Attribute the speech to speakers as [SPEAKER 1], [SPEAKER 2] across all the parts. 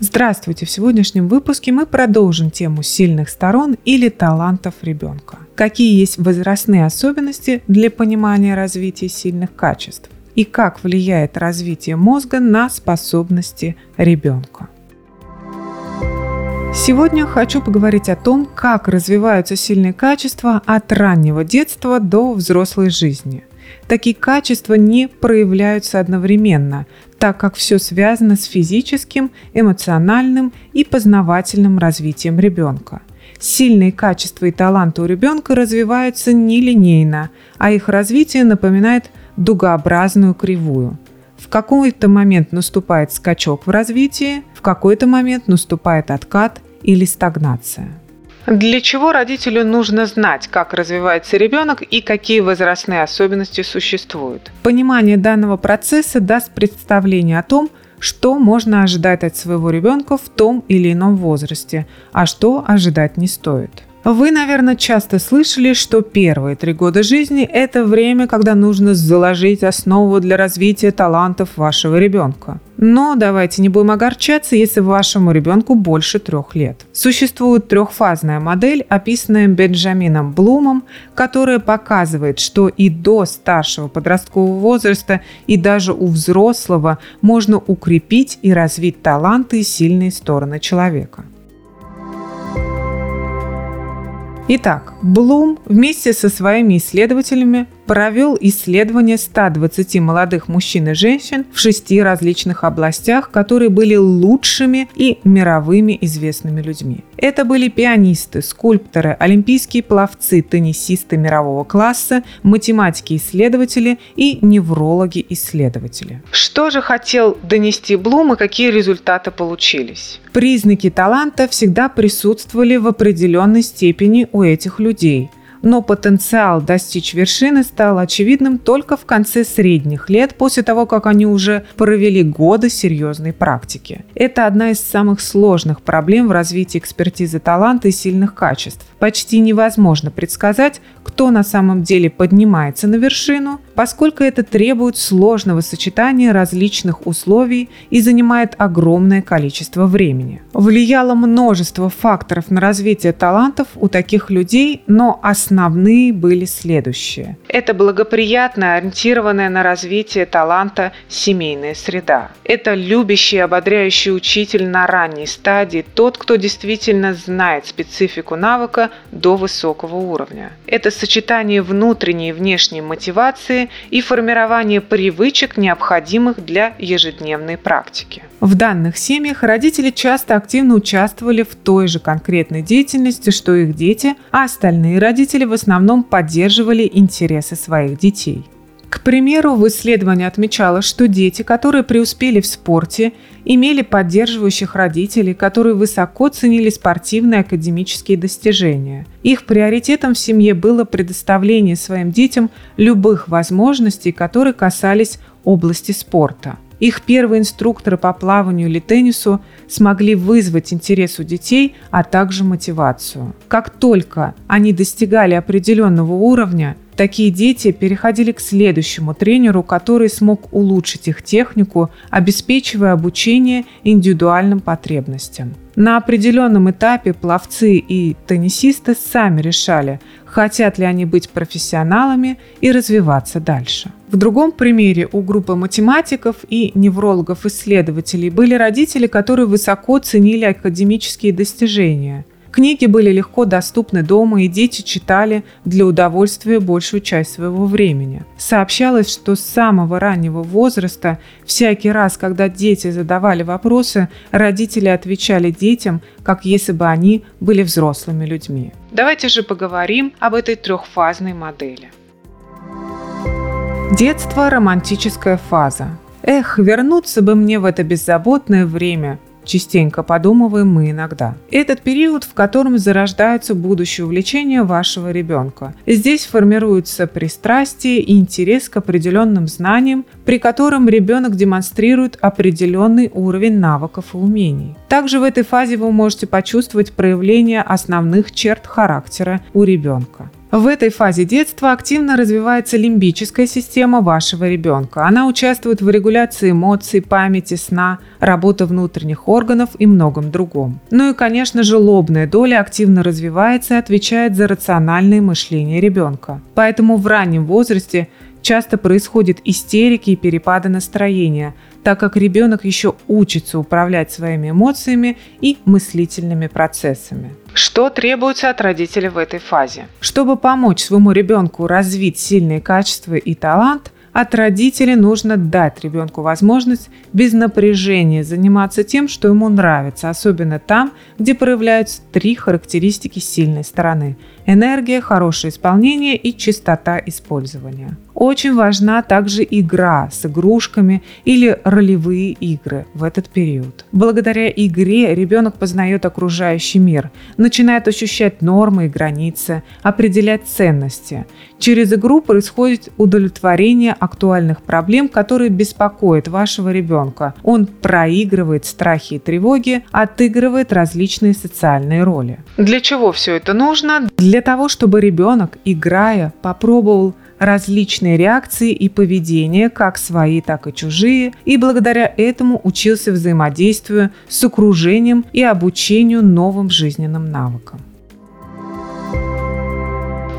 [SPEAKER 1] Здравствуйте! В сегодняшнем выпуске мы продолжим тему сильных сторон или талантов ребенка. Какие есть возрастные особенности для понимания развития сильных качеств и как влияет развитие мозга на способности ребенка. Сегодня хочу поговорить о том, как развиваются сильные качества от раннего детства до взрослой жизни. Такие качества не проявляются одновременно, так как все связано с физическим, эмоциональным и познавательным развитием ребенка. Сильные качества и таланты у ребенка развиваются нелинейно, а их развитие напоминает дугообразную кривую. В какой-то момент наступает скачок в развитии, в какой-то момент наступает откат или стагнация. Для чего родителю нужно знать, как развивается ребенок и какие возрастные особенности существуют? Понимание данного процесса даст представление о том, что можно ожидать от своего ребенка в том или ином возрасте, а что ожидать не стоит. Вы, наверное, часто слышали, что первые три года жизни – это время, когда нужно заложить основу для развития талантов вашего ребенка. Но давайте не будем огорчаться, если вашему ребенку больше трех лет. Существует трехфазная модель, описанная Бенджамином Блумом, которая показывает, что и до старшего подросткового возраста, и даже у взрослого можно укрепить и развить таланты и сильные стороны человека. Итак, Блум вместе со своими исследователями провел исследование 120 молодых мужчин и женщин в шести различных областях, которые были лучшими и мировыми известными людьми. Это были пианисты, скульпторы, олимпийские пловцы, теннисисты мирового класса, математики-исследователи и неврологи-исследователи. Что же хотел донести Блум и какие результаты получились? Признаки таланта всегда присутствовали в определенной степени у этих людей – но потенциал достичь вершины стал очевидным только в конце средних лет, после того, как они уже провели годы серьезной практики. Это одна из самых сложных проблем в развитии экспертизы таланта и сильных качеств. Почти невозможно предсказать, кто на самом деле поднимается на вершину, поскольку это требует сложного сочетания различных условий и занимает огромное количество времени. Влияло множество факторов на развитие талантов у таких людей, но основные были следующие. Это благоприятная, ориентированная на развитие таланта семейная среда. Это любящий ободряющий учитель на ранней стадии, тот, кто действительно знает специфику навыка до высокого уровня. Это сочетание внутренней и внешней мотивации и формирование привычек, необходимых для ежедневной практики. В данных семьях родители часто активно участвовали в той же конкретной деятельности, что их дети, а остальные родители в основном поддерживали интересы своих детей. К примеру, в исследовании отмечалось, что дети, которые преуспели в спорте, имели поддерживающих родителей, которые высоко ценили спортивные академические достижения. Их приоритетом в семье было предоставление своим детям любых возможностей, которые касались области спорта. Их первые инструкторы по плаванию или теннису смогли вызвать интерес у детей, а также мотивацию. Как только они достигали определенного уровня, Такие дети переходили к следующему тренеру, который смог улучшить их технику, обеспечивая обучение индивидуальным потребностям. На определенном этапе пловцы и теннисисты сами решали, хотят ли они быть профессионалами и развиваться дальше. В другом примере у группы математиков и неврологов-исследователей были родители, которые высоко ценили академические достижения – Книги были легко доступны дома, и дети читали для удовольствия большую часть своего времени. Сообщалось, что с самого раннего возраста, всякий раз, когда дети задавали вопросы, родители отвечали детям, как если бы они были взрослыми людьми. Давайте же поговорим об этой трехфазной модели. Детство – романтическая фаза. Эх, вернуться бы мне в это беззаботное время, частенько подумываем мы иногда. Этот период, в котором зарождаются будущие увлечения вашего ребенка. Здесь формируются пристрастие и интерес к определенным знаниям, при котором ребенок демонстрирует определенный уровень навыков и умений. Также в этой фазе вы можете почувствовать проявление основных черт характера у ребенка. В этой фазе детства активно развивается лимбическая система вашего ребенка. Она участвует в регуляции эмоций, памяти, сна, работы внутренних органов и многом другом. Ну и, конечно же, лобная доля активно развивается и отвечает за рациональное мышление ребенка. Поэтому в раннем возрасте часто происходят истерики и перепады настроения, так как ребенок еще учится управлять своими эмоциями и мыслительными процессами. Что требуется от родителей в этой фазе? Чтобы помочь своему ребенку развить сильные качества и талант, от родителей нужно дать ребенку возможность без напряжения заниматься тем, что ему нравится, особенно там, где проявляются три характеристики сильной стороны – энергия, хорошее исполнение и чистота использования. Очень важна также игра с игрушками или ролевые игры в этот период. Благодаря игре ребенок познает окружающий мир, начинает ощущать нормы и границы, определять ценности. Через игру происходит удовлетворение актуальных проблем, которые беспокоят вашего ребенка. Он проигрывает страхи и тревоги, отыгрывает различные социальные роли. Для чего все это нужно? Для того, чтобы ребенок, играя, попробовал различные реакции и поведения, как свои, так и чужие, и благодаря этому учился взаимодействию с окружением и обучению новым жизненным навыкам.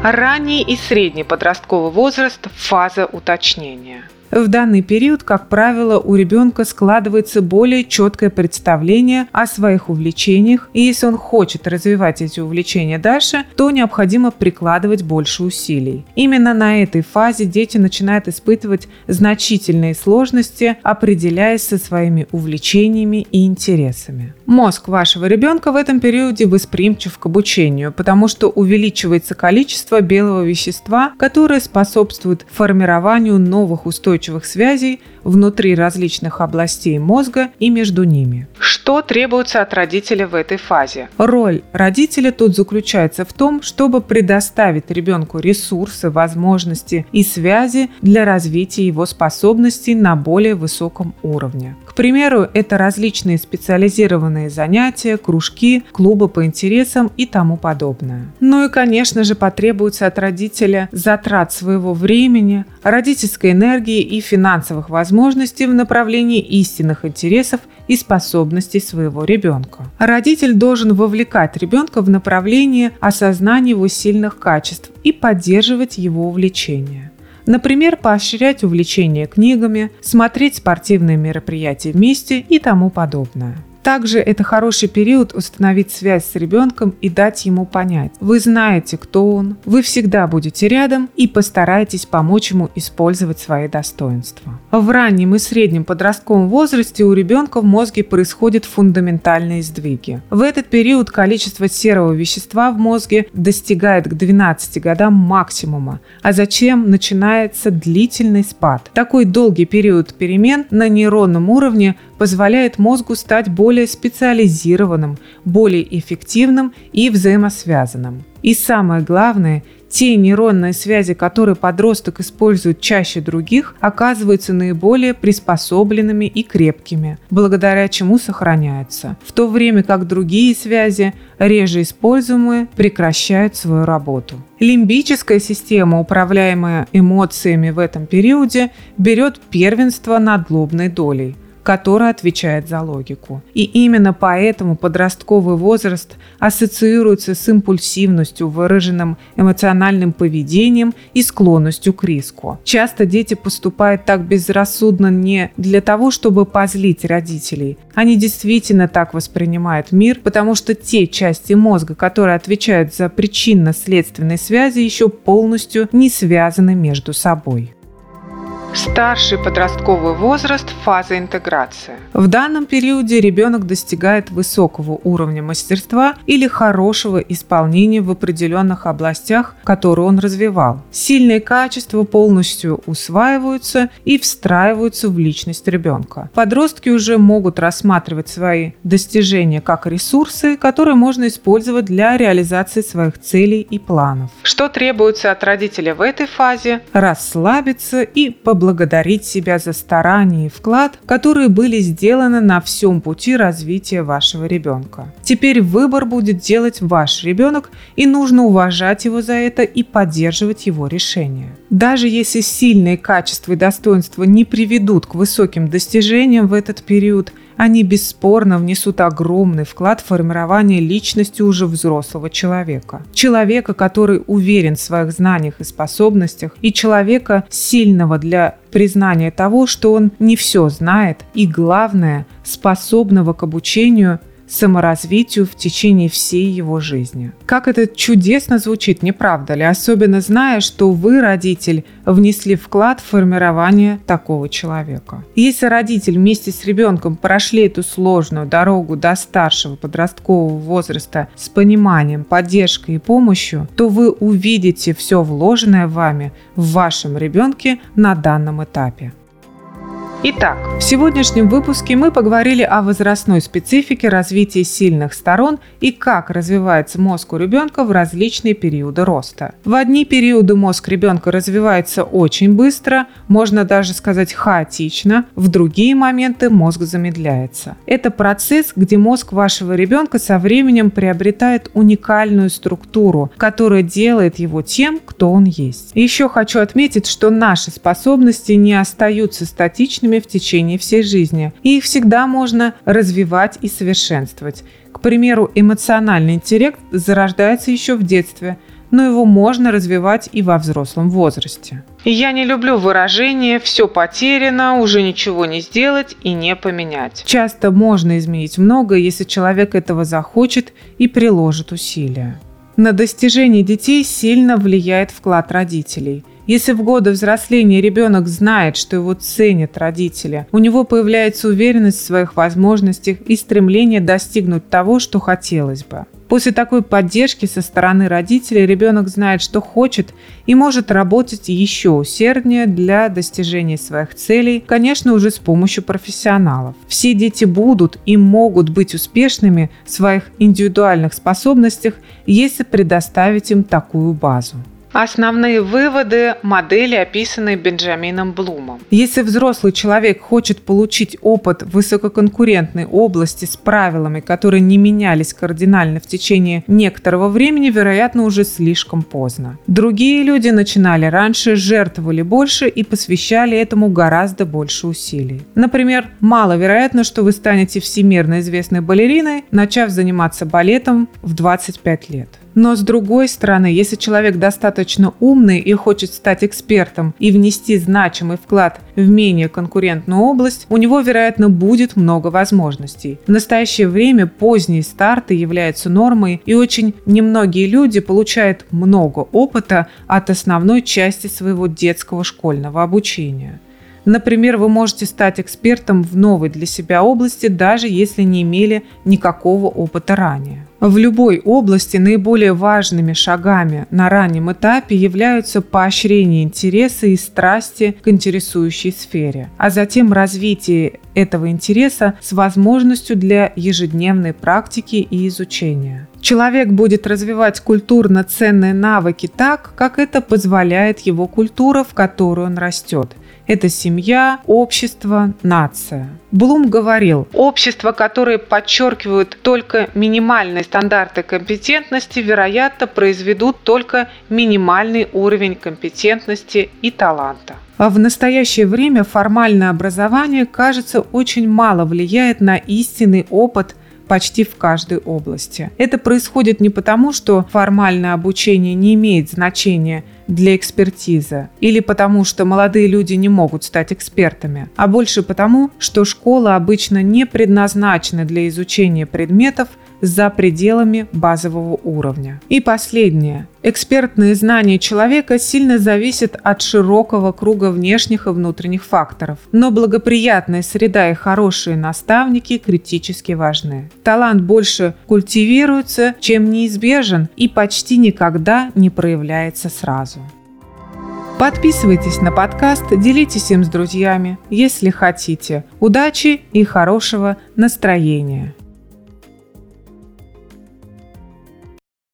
[SPEAKER 1] Ранний и средний подростковый возраст – фаза уточнения – в данный период, как правило, у ребенка складывается более четкое представление о своих увлечениях, и если он хочет развивать эти увлечения дальше, то необходимо прикладывать больше усилий. Именно на этой фазе дети начинают испытывать значительные сложности, определяясь со своими увлечениями и интересами. Мозг вашего ребенка в этом периоде восприимчив к обучению, потому что увеличивается количество белого вещества, которое способствует формированию новых устойчивых устойчивых связей внутри различных областей мозга и между ними. Что требуется от родителя в этой фазе? Роль родителя тут заключается в том, чтобы предоставить ребенку ресурсы, возможности и связи для развития его способностей на более высоком уровне. К примеру, это различные специализированные занятия, кружки, клубы по интересам и тому подобное. Ну и, конечно же, потребуется от родителя затрат своего времени, родительской энергии и финансовых возможностей в направлении истинных интересов и способностей своего ребенка. Родитель должен вовлекать ребенка в направление осознания его сильных качеств и поддерживать его увлечения. Например, поощрять увлечение книгами, смотреть спортивные мероприятия вместе и тому подобное. Также это хороший период установить связь с ребенком и дать ему понять. Вы знаете, кто он, вы всегда будете рядом и постарайтесь помочь ему использовать свои достоинства. В раннем и среднем подростковом возрасте у ребенка в мозге происходят фундаментальные сдвиги. В этот период количество серого вещества в мозге достигает к 12 годам максимума, а затем начинается длительный спад. Такой долгий период перемен на нейронном уровне позволяет мозгу стать более специализированным, более эффективным и взаимосвязанным. И самое главное, те нейронные связи, которые подросток использует чаще других, оказываются наиболее приспособленными и крепкими, благодаря чему сохраняются, в то время как другие связи, реже используемые, прекращают свою работу. Лимбическая система, управляемая эмоциями в этом периоде, берет первенство над лобной долей – которая отвечает за логику. И именно поэтому подростковый возраст ассоциируется с импульсивностью, выраженным эмоциональным поведением и склонностью к риску. Часто дети поступают так безрассудно не для того, чтобы позлить родителей. Они действительно так воспринимают мир, потому что те части мозга, которые отвечают за причинно-следственные связи, еще полностью не связаны между собой. Старший подростковый возраст – фаза интеграции. В данном периоде ребенок достигает высокого уровня мастерства или хорошего исполнения в определенных областях, которые он развивал. Сильные качества полностью усваиваются и встраиваются в личность ребенка. Подростки уже могут рассматривать свои достижения как ресурсы, которые можно использовать для реализации своих целей и планов. Что требуется от родителя в этой фазе? Расслабиться и поблагодарить поблагодарить себя за старания и вклад, которые были сделаны на всем пути развития вашего ребенка. Теперь выбор будет делать ваш ребенок, и нужно уважать его за это и поддерживать его решение. Даже если сильные качества и достоинства не приведут к высоким достижениям в этот период – они бесспорно внесут огромный вклад в формирование личности уже взрослого человека. Человека, который уверен в своих знаниях и способностях, и человека сильного для признания того, что он не все знает, и главное, способного к обучению саморазвитию в течение всей его жизни. Как это чудесно звучит, не правда ли? Особенно зная, что вы, родитель, внесли вклад в формирование такого человека. Если родитель вместе с ребенком прошли эту сложную дорогу до старшего подросткового возраста с пониманием, поддержкой и помощью, то вы увидите все вложенное вами в вашем ребенке на данном этапе. Итак, в сегодняшнем выпуске мы поговорили о возрастной специфике развития сильных сторон и как развивается мозг у ребенка в различные периоды роста. В одни периоды мозг ребенка развивается очень быстро, можно даже сказать хаотично, в другие моменты мозг замедляется. Это процесс, где мозг вашего ребенка со временем приобретает уникальную структуру, которая делает его тем, кто он есть. Еще хочу отметить, что наши способности не остаются статичными в течение всей жизни, и их всегда можно развивать и совершенствовать. К примеру, эмоциональный интеллект зарождается еще в детстве, но его можно развивать и во взрослом возрасте. Я не люблю выражение «все потеряно, уже ничего не сделать и не поменять». Часто можно изменить многое, если человек этого захочет и приложит усилия. На достижение детей сильно влияет вклад родителей – если в годы взросления ребенок знает, что его ценят родители, у него появляется уверенность в своих возможностях и стремление достигнуть того, что хотелось бы. После такой поддержки со стороны родителей ребенок знает, что хочет и может работать еще усерднее для достижения своих целей, конечно, уже с помощью профессионалов. Все дети будут и могут быть успешными в своих индивидуальных способностях, если предоставить им такую базу. Основные выводы модели, описанные Бенджамином Блумом. Если взрослый человек хочет получить опыт в высококонкурентной области с правилами, которые не менялись кардинально в течение некоторого времени, вероятно, уже слишком поздно. Другие люди начинали раньше, жертвовали больше и посвящали этому гораздо больше усилий. Например, маловероятно, что вы станете всемирно известной балериной, начав заниматься балетом в 25 лет. Но с другой стороны, если человек достаточно умный и хочет стать экспертом и внести значимый вклад в менее конкурентную область, у него, вероятно, будет много возможностей. В настоящее время поздние старты являются нормой, и очень немногие люди получают много опыта от основной части своего детского школьного обучения. Например, вы можете стать экспертом в новой для себя области, даже если не имели никакого опыта ранее. В любой области наиболее важными шагами на раннем этапе являются поощрение интереса и страсти к интересующей сфере, а затем развитие этого интереса с возможностью для ежедневной практики и изучения. Человек будет развивать культурно ценные навыки так, как это позволяет его культура, в которую он растет – это семья, общество, нация. Блум говорил, общества, которые подчеркивают только минимальные стандарты компетентности, вероятно, произведут только минимальный уровень компетентности и таланта. А в настоящее время формальное образование, кажется, очень мало влияет на истинный опыт почти в каждой области. Это происходит не потому, что формальное обучение не имеет значения для экспертизы, или потому, что молодые люди не могут стать экспертами, а больше потому, что школа обычно не предназначена для изучения предметов, за пределами базового уровня. И последнее. Экспертные знания человека сильно зависят от широкого круга внешних и внутренних факторов, но благоприятная среда и хорошие наставники критически важны. Талант больше культивируется, чем неизбежен и почти никогда не проявляется сразу. Подписывайтесь на подкаст, делитесь им с друзьями, если хотите. Удачи и хорошего настроения!